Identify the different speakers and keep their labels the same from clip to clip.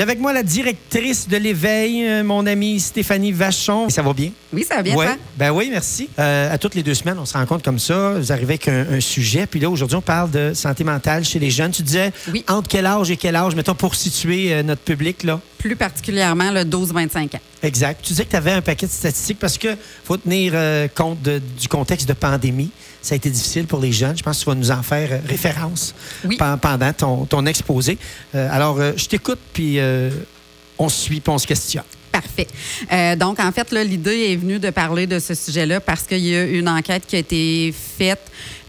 Speaker 1: J'ai avec moi la directrice de l'éveil, euh, mon amie Stéphanie Vachon. Ça va bien?
Speaker 2: Oui, ça va bien,
Speaker 1: Ouais.
Speaker 2: toi?
Speaker 1: Ben oui, merci. Euh, à toutes les deux semaines, on se rencontre comme ça. Vous arrivez avec un, un sujet. Puis là, aujourd'hui, on parle de santé mentale chez les jeunes. Tu disais,
Speaker 2: Oui.
Speaker 1: entre quel âge et quel âge, mettons, pour situer euh, notre public, là?
Speaker 2: Plus particulièrement le 12-25 ans.
Speaker 1: Exact. Tu disais que tu avais un paquet de statistiques parce que faut tenir euh, compte de- du contexte de pandémie. Ça a été difficile pour les jeunes. Je pense que tu vas nous en faire euh, référence
Speaker 2: Oui.
Speaker 1: pendant ton, ton exposé. Euh, alors, euh, je t'écoute, puis on se suit, puis on se questionne.
Speaker 2: Parfait. Euh, donc, en fait, l'idée est venue de parler de ce sujet-là parce qu'il y a une enquête qui a été faite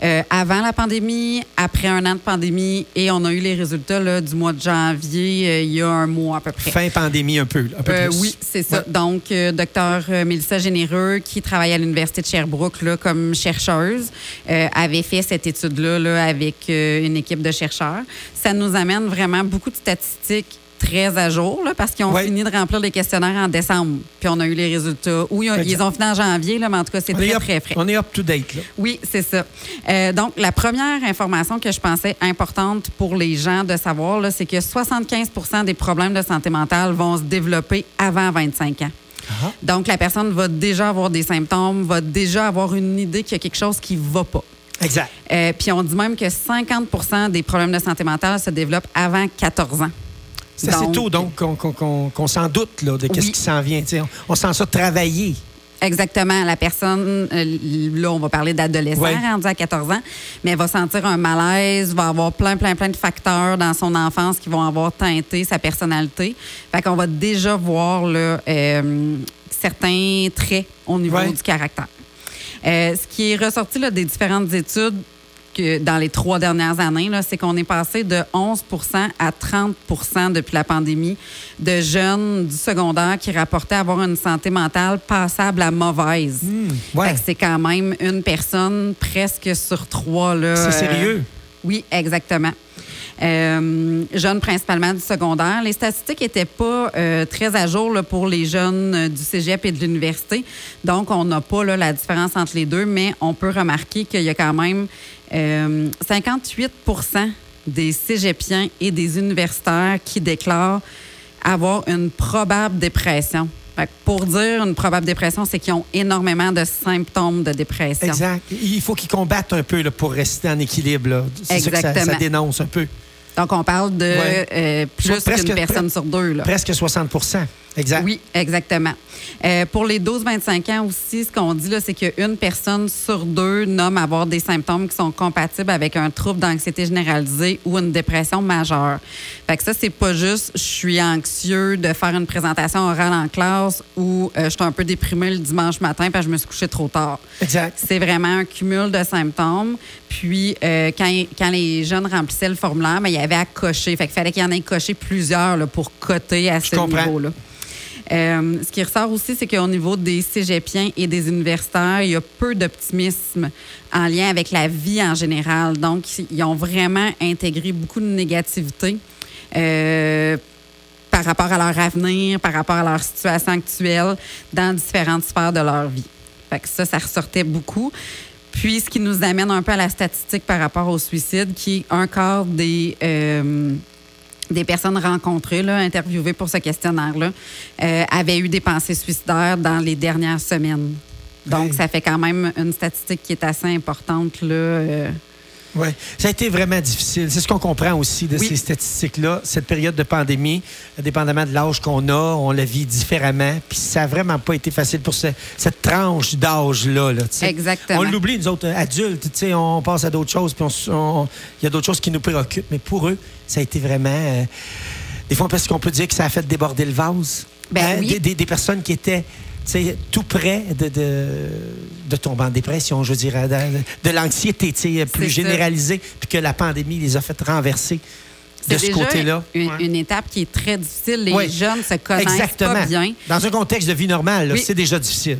Speaker 2: euh, avant la pandémie, après un an de pandémie, et on a eu les résultats là, du mois de janvier, euh, il y a un mois à peu près.
Speaker 1: Fin pandémie un peu, un peu plus.
Speaker 2: oui, c'est ça.
Speaker 1: Ouais.
Speaker 2: Donc, docteur Mélissa Généreux, qui travaille à l'Université de Sherbrooke là, comme chercheuse, avait fait cette étude-là là, avec une équipe de chercheurs. Ça nous amène vraiment beaucoup de statistiques très à jour, là, parce qu'ils ont
Speaker 1: Ouais.
Speaker 2: fini de remplir les questionnaires en décembre. Puis on a eu les résultats. Oui, ils ont-
Speaker 1: Exact.
Speaker 2: ils ont fini en janvier, là, mais en tout cas, c'est très,
Speaker 1: up,
Speaker 2: très frais.
Speaker 1: on est up to date. Là.
Speaker 2: Oui, c'est ça. Euh, donc, la première information que je pensais importante pour les gens de savoir, c'est que 75% des problèmes de santé mentale vont se développer avant 25 ans.
Speaker 1: Ah.
Speaker 2: Donc, la personne va déjà avoir des symptômes, va déjà avoir une idée qu'il y a quelque chose qui ne va pas.
Speaker 1: Exact.
Speaker 2: Euh, Puis on dit même que 50% des problèmes de santé mentale se développent avant 14 ans.
Speaker 1: C'est tôt, donc, qu'on qu'on- s'en doute là, de
Speaker 2: Oui.
Speaker 1: qui s'en vient. On, sent ça travailler.
Speaker 2: Exactement. La personne, euh, là, on va parler d'adolescent
Speaker 1: Ouais.
Speaker 2: rendu à 14 ans, mais elle va sentir un malaise, va avoir plein, plein, plein de facteurs dans son enfance qui vont avoir teinté sa personnalité. Fait qu'on va déjà voir là, euh, certains traits au niveau
Speaker 1: Ouais.
Speaker 2: du caractère. Euh, ce qui est ressorti là, des différentes études que dans les trois dernières années, c'est qu'on est passé de 11% à 30% depuis la pandémie de jeunes du secondaire qui rapportaient avoir une santé mentale passable à mauvaise.
Speaker 1: ouais.
Speaker 2: Que C'est quand même une personne presque sur trois.
Speaker 1: C'est
Speaker 2: euh,
Speaker 1: sérieux.
Speaker 2: oui, exactement. Euh, jeunes principalement du secondaire. Les statistiques n'étaient pas euh, très à jour là, pour les jeunes euh, du cégep et de l'université. Donc, on n'a pas là, la différence entre les deux, mais on peut remarquer qu'il y a quand même euh, 58% des cégepiens et des universitaires qui déclarent avoir une probable dépression. Fait que pour dire une probable dépression, c'est qu'ils ont énormément de symptômes de dépression.
Speaker 1: Exact. Il faut qu'ils combattent un peu là, pour rester en équilibre. C'est ça que ça, ça dénonce un peu.
Speaker 2: Donc, on parle de
Speaker 1: Ouais.
Speaker 2: euh, plus qu'une personne sur deux. Là.
Speaker 1: Presque 60% Exact.
Speaker 2: Oui, exactement. Euh, pour les 12-25 ans aussi, ce qu'on dit, là, c'est qu'une personne sur deux nomme avoir des symptômes qui sont compatibles avec un trouble d'anxiété généralisée ou une dépression majeure. Fait que ça, c'est pas juste je suis anxieux de faire une présentation orale en classe ou euh, je suis un peu déprimé le dimanche matin parce que je me suis couché trop tard.
Speaker 1: Exact.
Speaker 2: C'est vraiment un cumul de symptômes. Puis, euh, quand, quand les jeunes remplissaient le formulaire, ben, il y avait à cocher. Fait qu'il fallait qu'il y en ait coché plusieurs là, pour coter à ce niveau-là. Euh, ce qui ressort aussi, c'est qu'au niveau des cégepiens et des universitaires, il y a peu d'optimisme en lien avec la vie en général. Donc, ils ont vraiment intégré beaucoup de négativité euh, par rapport à leur avenir, par rapport à leur situation actuelle dans différentes sphères de leur vie. Fait que ça, ça ressortait beaucoup. Puis, ce qui nous amène un peu à la statistique par rapport au suicide, qui est un quart des, euh, des personnes rencontrées, là, interviewées pour ce questionnaire-là, euh, avaient eu des pensées suicidaires dans les dernières semaines. Donc, ça fait quand même une statistique qui est assez importante. Là, euh,
Speaker 1: Ouais. Ça a été vraiment difficile. C'est ce qu'on comprend aussi de
Speaker 2: Oui.
Speaker 1: ces statistiques-là. Cette période de pandémie, dépendamment de l'âge qu'on a, on la vit différemment. Puis ça n'a vraiment pas été facile pour ce- cette tranche d'âge-là. là.
Speaker 2: Exactement.
Speaker 1: On l'oublie, nous autres, euh, adultes. tu sais, On passe à d'autres choses. Puis il y a d'autres choses qui nous préoccupent. Mais pour eux, ça a été vraiment. euh, des fois, parce qu'on peut dire que ça a fait déborder le vase.
Speaker 2: Ben oui.
Speaker 1: des, des- des personnes qui étaient tout près de, de, de tomber en dépression, je dire, de, de l'anxiété tu sais, plus généralisée, puis que la pandémie les a fait renverser de ce côté-là.
Speaker 2: Une,
Speaker 1: Ouais.
Speaker 2: une étape qui est très difficile. Les jeunes se connaissent
Speaker 1: Exactement.
Speaker 2: pas bien.
Speaker 1: Dans un contexte de vie normale,
Speaker 2: Oui.
Speaker 1: c'est déjà difficile.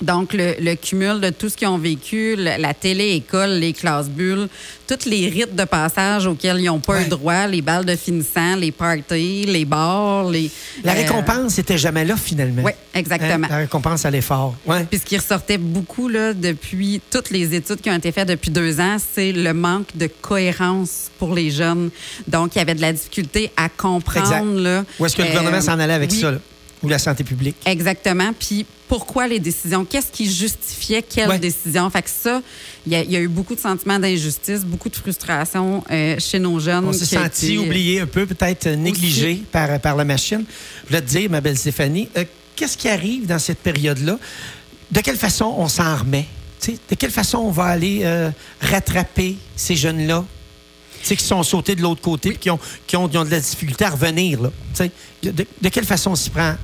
Speaker 2: Donc, le, le cumul de tout ce qu'ils ont vécu, la télé-école, les classes bulles, tous les rites de passage auxquels ils n'ont pas
Speaker 1: Ouais.
Speaker 2: eu droit, les balles de finissant, les parties, les bars, les...
Speaker 1: La
Speaker 2: euh,
Speaker 1: récompense n'était jamais là, finalement.
Speaker 2: Oui, exactement.
Speaker 1: Hein? La récompense à l'effort. Ouais.
Speaker 2: Puis ce qui ressortait beaucoup là, depuis toutes les études qui ont été faites depuis deux ans, c'est le manque de cohérence pour les jeunes. Donc, il y avait de la difficulté à comprendre. Là,
Speaker 1: Où est-ce que le
Speaker 2: euh,
Speaker 1: gouvernement s'en allait avec
Speaker 2: oui,
Speaker 1: ça? là? Ou la santé publique?
Speaker 2: Exactement. Puis pourquoi les décisions? Qu'est-ce qui justifiait quelle
Speaker 1: Ouais.
Speaker 2: décision? Fait que ça, il y, a- il y a eu beaucoup de sentiments d'injustice, beaucoup de frustration euh, chez nos jeunes.
Speaker 1: On s'est senti
Speaker 2: été-
Speaker 1: oublié un peu, peut-être euh, négligé par, par la machine. Je voulais te dire, ma belle Stéphanie, euh, qu'est-ce qui arrive dans cette période-là? De quelle façon on s'en remet? De quelle façon on va aller euh, rattraper ces jeunes-là? Qui sont sautés de l'autre côté, puis qui ont, qui, ont, qui ont de la difficulté à revenir. De, de- quelle façon on s'y prend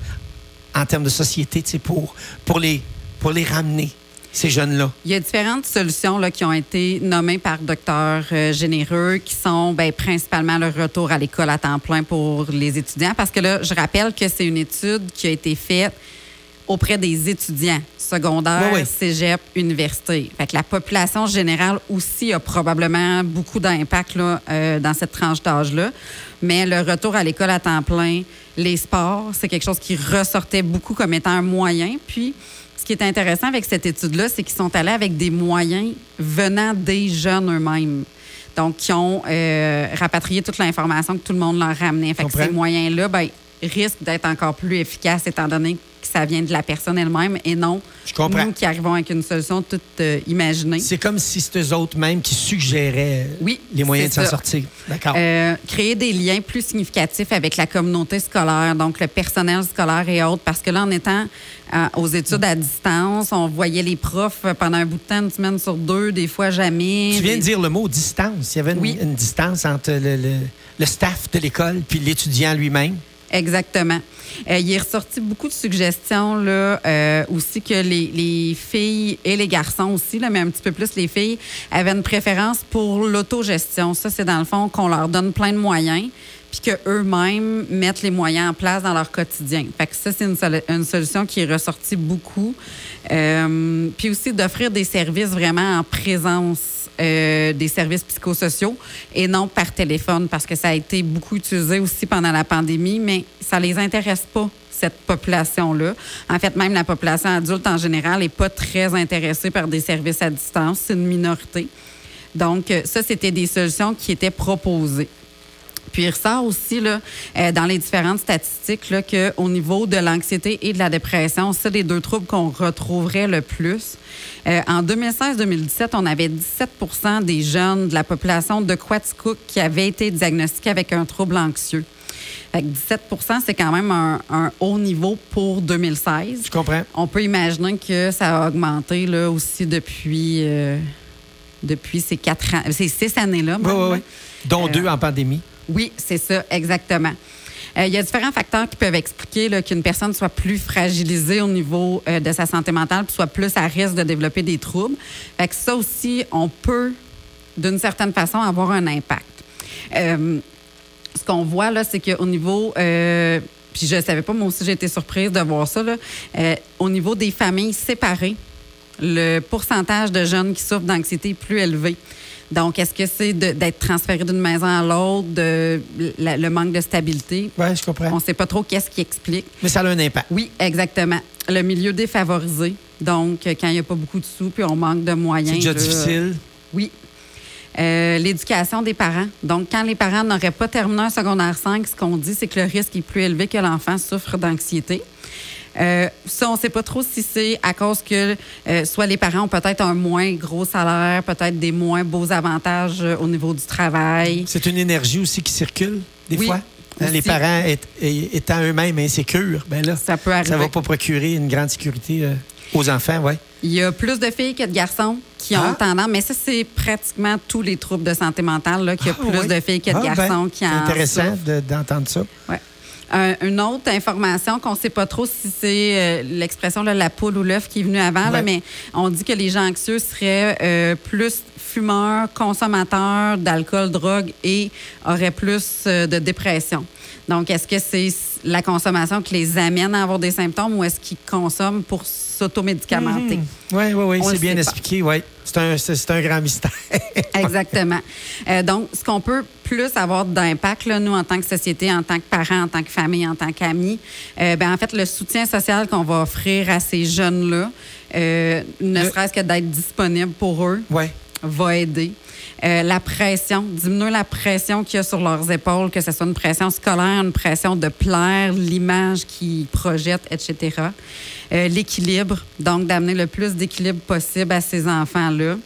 Speaker 1: en termes de société pour, pour, les, pour les ramener, ces jeunes-là?
Speaker 2: Il y a différentes solutions là, qui ont été nommées par docteur euh, Généreux, qui sont ben, principalement le retour à l'école à temps plein pour les étudiants. Parce que là, je rappelle que c'est une étude qui a été faite auprès des étudiants secondaires,
Speaker 1: Oui, oui.
Speaker 2: cégep, université. Fait que la population générale aussi a probablement beaucoup d'impact euh, dans cette tranche d'âge-là. Mais le retour à l'école à temps plein, les sports, c'est quelque chose qui ressortait beaucoup comme étant un moyen. Puis, ce qui est intéressant avec cette étude-là, c'est qu'ils sont allés avec des moyens venant des jeunes eux-mêmes. Donc, qui ont euh, rapatrié toute l'information que tout le monde leur ramenait. Fait que ces moyens-là, ben, risquent d'être encore plus efficaces étant donné que ça vient de la personne elle-même et non
Speaker 1: Je comprends.
Speaker 2: nous qui arrivons avec une solution toute euh, imaginée.
Speaker 1: C'est comme si c'était eux autres mêmes qui suggéraient
Speaker 2: Oui,
Speaker 1: les moyens de
Speaker 2: c'est
Speaker 1: s'en
Speaker 2: ça.
Speaker 1: sortir. D'accord.
Speaker 2: Euh, créer des liens plus significatifs avec la communauté scolaire, donc le personnel scolaire et autres, parce que là, en étant euh, aux études à distance, on voyait les profs pendant un bout de temps, une semaine sur deux, des fois jamais.
Speaker 1: Tu viens de dire le mot distance. Il y avait une,
Speaker 2: Oui.
Speaker 1: une distance entre le, le- le staff de l'école puis l'étudiant lui-même.
Speaker 2: Exactement. Euh, il est ressorti beaucoup de suggestions là, euh, aussi que les, les filles et les garçons aussi, mais un petit peu plus les filles, avaient une préférence pour l'autogestion. Ça, c'est dans le fond qu'on leur donne plein de moyens puis qu'eux-mêmes mettent les moyens en place dans leur quotidien. Fait que ça, c'est une, solu- une solution qui est ressortie beaucoup. Euh, puis aussi d'offrir des services vraiment en présence euh, des services psychosociaux et non par téléphone parce que ça a été beaucoup utilisé aussi pendant la pandémie, mais ça les intéresse pas cette population-là. En fait, même la population adulte en général n'est pas très intéressée par des services à distance. C'est une minorité. Donc, euh, ça, c'était des solutions qui étaient proposées. Puis il ressort aussi là, euh, dans les différentes statistiques qu'au niveau de l'anxiété et de la dépression, c'est les deux troubles qu'on retrouverait le plus. Euh, en 2016-2017, on avait 17% des jeunes de la population de Quaticook qui avaient été diagnostiqués avec un trouble anxieux. Fait que 17% c'est quand même un, un haut niveau pour 2016.
Speaker 1: Je comprends.
Speaker 2: On peut imaginer que ça a augmenté là, aussi depuis, euh, depuis ces quatre ans, ces six années-là.
Speaker 1: Oui, oui, oui. Dont
Speaker 2: Euh,
Speaker 1: deux en pandémie.
Speaker 2: Oui, c'est ça, exactement. Euh, Il y a différents facteurs qui peuvent expliquer qu'une personne soit plus fragilisée au niveau euh, de sa santé mentale, soit plus à risque de développer des troubles. Fait que ça aussi, on peut, d'une certaine façon, avoir un impact. Euh, ce qu'on voit là, c'est qu'au niveau, puis je ne savais pas, moi aussi j'ai été surprise de voir ça, là, au niveau des familles séparées, le pourcentage de jeunes qui souffrent d'anxiété est plus élevé. Donc, est-ce que c'est d'être transféré d'une maison à l'autre, le manque de stabilité?
Speaker 1: Oui, je comprends.
Speaker 2: On ne sait pas trop qu'est-ce qui explique.
Speaker 1: Mais ça a un impact.
Speaker 2: Oui, exactement. Le milieu défavorisé. Donc, euh, quand il n'y a pas beaucoup de sous, puis on manque de moyens.
Speaker 1: C'est déjà
Speaker 2: là,
Speaker 1: difficile.
Speaker 2: oui. Euh, L'éducation des parents. Donc, quand les parents n'auraient pas terminé un secondaire 5, ce qu'on dit, c'est que le risque est plus élevé que l'enfant souffre d'anxiété. Euh, ça, on ne sait pas trop si c'est à cause que euh, soit les parents ont peut-être un moins gros salaire, peut-être des moins beaux avantages euh, au niveau du travail.
Speaker 1: C'est une énergie aussi qui circule, des
Speaker 2: Oui,
Speaker 1: fois. Hein, les parents est- est- étant eux-mêmes insécures, ben là,
Speaker 2: Ça peut arriver.
Speaker 1: ça va pas procurer une grande sécurité aux enfants, oui.
Speaker 2: Il y a plus de filles que de garçons qui ont
Speaker 1: Ah.
Speaker 2: tendance, mais ça, c'est pratiquement tous les troubles de santé mentale, qu'il y a
Speaker 1: Ah,
Speaker 2: plus
Speaker 1: oui.
Speaker 2: de filles que de
Speaker 1: Ah, ben,
Speaker 2: garçons qui
Speaker 1: c'est
Speaker 2: en
Speaker 1: intéressant
Speaker 2: souffrent.
Speaker 1: de- d'entendre ça.
Speaker 2: Ouais. Un- une autre information qu'on ne sait pas trop si c'est euh, l'expression là, la poule ou l'œuf qui est venue avant, là, mais on dit que les gens anxieux seraient euh, plus fumeurs, consommateurs d'alcool, drogue et auraient plus euh, de dépression. Donc, est-ce que c'est la consommation qui les amène à avoir des symptômes ou est-ce qu'ils consomment pour s'automédicamenter?
Speaker 1: Oui, oui, oui, c'est bien expliqué, oui. C'est un, un, grand mystère.
Speaker 2: Exactement. Euh, donc, ce qu'on peut plus avoir d'impact, nous, en tant que société, en tant que parents, en tant que famille, en tant qu'amis, euh, ben, en fait, le soutien social qu'on va offrir à ces jeunes-là, euh, ne serait-ce que d'être disponible pour eux,
Speaker 1: ouais.
Speaker 2: va aider. Euh, la pression, diminuer la pression qu'il y a sur leurs épaules, que ce soit une pression scolaire, une pression de plaire, l'image qu'ils projettent, etc. Euh, l'équilibre, donc d'amener le plus d'équilibre possible à ces enfants-là.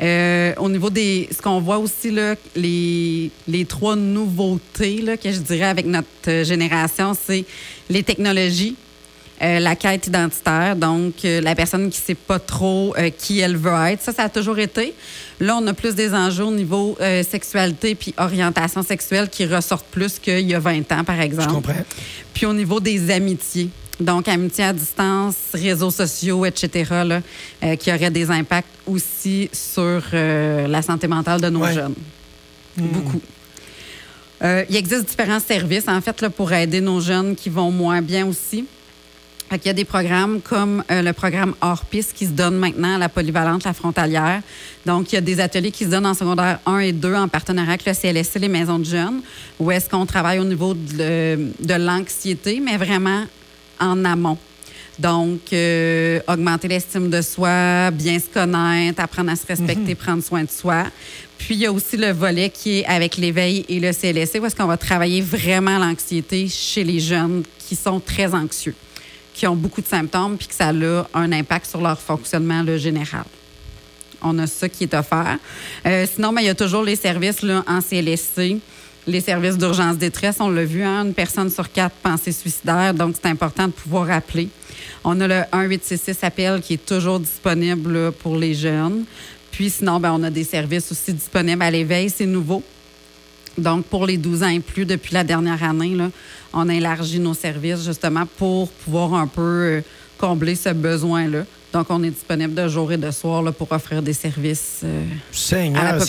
Speaker 2: Euh, au niveau des. Ce qu'on voit aussi, là, les, les trois nouveautés là, que je dirais avec notre génération, c'est les technologies, euh, la quête identitaire, donc euh, la personne qui ne sait pas trop euh, qui elle veut être. Ça, ça a toujours été. Là, on a plus des enjeux au niveau sexualité puis orientation sexuelle qui ressortent plus qu'il y a 20 ans, par exemple.
Speaker 1: Je comprends.
Speaker 2: Puis au niveau des amitiés. Donc, amitié à distance, réseaux sociaux, etc., là, qui auraient des impacts aussi sur la santé mentale de nos jeunes. Hmm. Beaucoup. il existe différents services, en fait, là, pour aider nos jeunes qui vont moins bien aussi. Il y a des programmes comme euh, le programme hors piste qui se donne maintenant à la polyvalente, la frontalière. Donc, il y a des ateliers qui se donnent en secondaire 1 et 2 en partenariat avec le CLSC, les maisons de jeunes, où est-ce qu'on travaille au niveau de, l'anxiété, mais vraiment en amont. Donc, euh, augmenter l'estime de soi, bien se connaître, apprendre à se respecter, mhm. prendre soin de soi. Puis, il y a aussi le volet qui est avec l'éveil et le CLSC, où est-ce qu'on va travailler vraiment l'anxiété chez les jeunes qui sont très anxieux qui ont beaucoup de symptômes puis que ça a un impact sur leur fonctionnement le général. On a ça qui est offert. Euh, sinon, ben, il y a toujours les services là, en CLSC, les services d'urgence détresse. On l'a vu, hein, une personne sur quatre pensée suicidaire, donc c'est important de pouvoir appeler. On a le 1866 appel qui est toujours disponible pour les jeunes. Puis sinon, ben, on a des services aussi disponibles à l'éveil, c'est nouveau. Donc, pour les 12 ans et plus, depuis la dernière année, là, on a élargi nos services justement pour pouvoir un peu euh, combler ce besoin-là. Donc, on est disponible de jour et de soir là, pour offrir des services euh,
Speaker 1: Seigneur,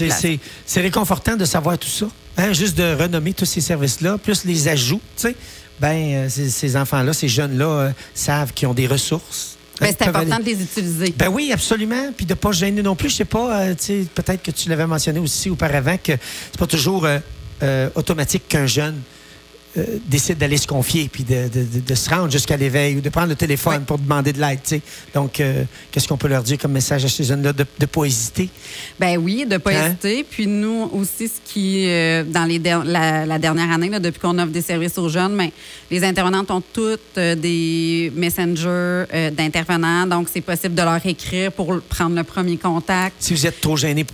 Speaker 1: C'est réconfortant de savoir tout ça. Hein, juste de renommer tous ces services-là, plus les ajouts, tu sais. Ben, euh, ces, enfants-là, ces jeunes-là savent qu'ils ont des ressources.
Speaker 2: Ben, c'est important de les utiliser.
Speaker 1: Ben oui, absolument. Puis de ne pas gêner non plus. Je sais pas, peut-être que tu l'avais mentionné aussi auparavant que c'est pas toujours automatique qu'un jeune euh, décide d'aller se confier puis de, se rendre jusqu'à l'éveil ou de prendre le téléphone pour demander de l'aide. Donc, euh, qu'est-ce qu'on peut leur dire comme message à ces jeunes-là de ne pas hésiter?
Speaker 2: Ben oui, de ne pas hein? hésiter. Puis nous aussi, ce qui, euh, dans les la, dernière année, depuis qu'on offre des services aux jeunes, mais ben, les intervenantes ont toutes des messengers d'intervenants. Donc, c'est possible de leur écrire pour prendre le premier contact.
Speaker 1: Si vous êtes trop gêné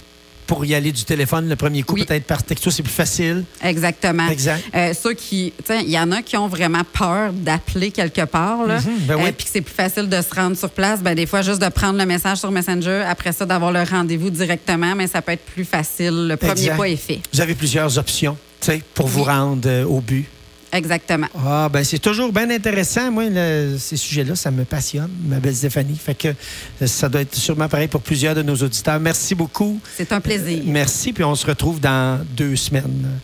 Speaker 1: pour y aller du téléphone le premier coup, peut-être par texto, c'est plus facile.
Speaker 2: Exactement.
Speaker 1: Exact.
Speaker 2: Euh, ceux qui, il y en a qui ont vraiment peur d'appeler quelque part, là, mhm, ben euh, puis que c'est plus facile de se rendre sur place. Ben, des fois, juste de prendre le message sur Messenger, après ça, d'avoir le rendez-vous directement, mais ça peut être plus facile. Le premier pas est fait.
Speaker 1: Vous avez plusieurs options, pour vous rendre euh, au but.
Speaker 2: Exactement.
Speaker 1: Ah, ben c'est toujours bien intéressant. Moi, ces sujets-là, ça me passionne, ma belle Stéphanie. Fait que euh, ça doit être sûrement pareil pour plusieurs de nos auditeurs. Merci beaucoup.
Speaker 2: C'est un plaisir.
Speaker 1: merci, puis on se retrouve dans deux semaines.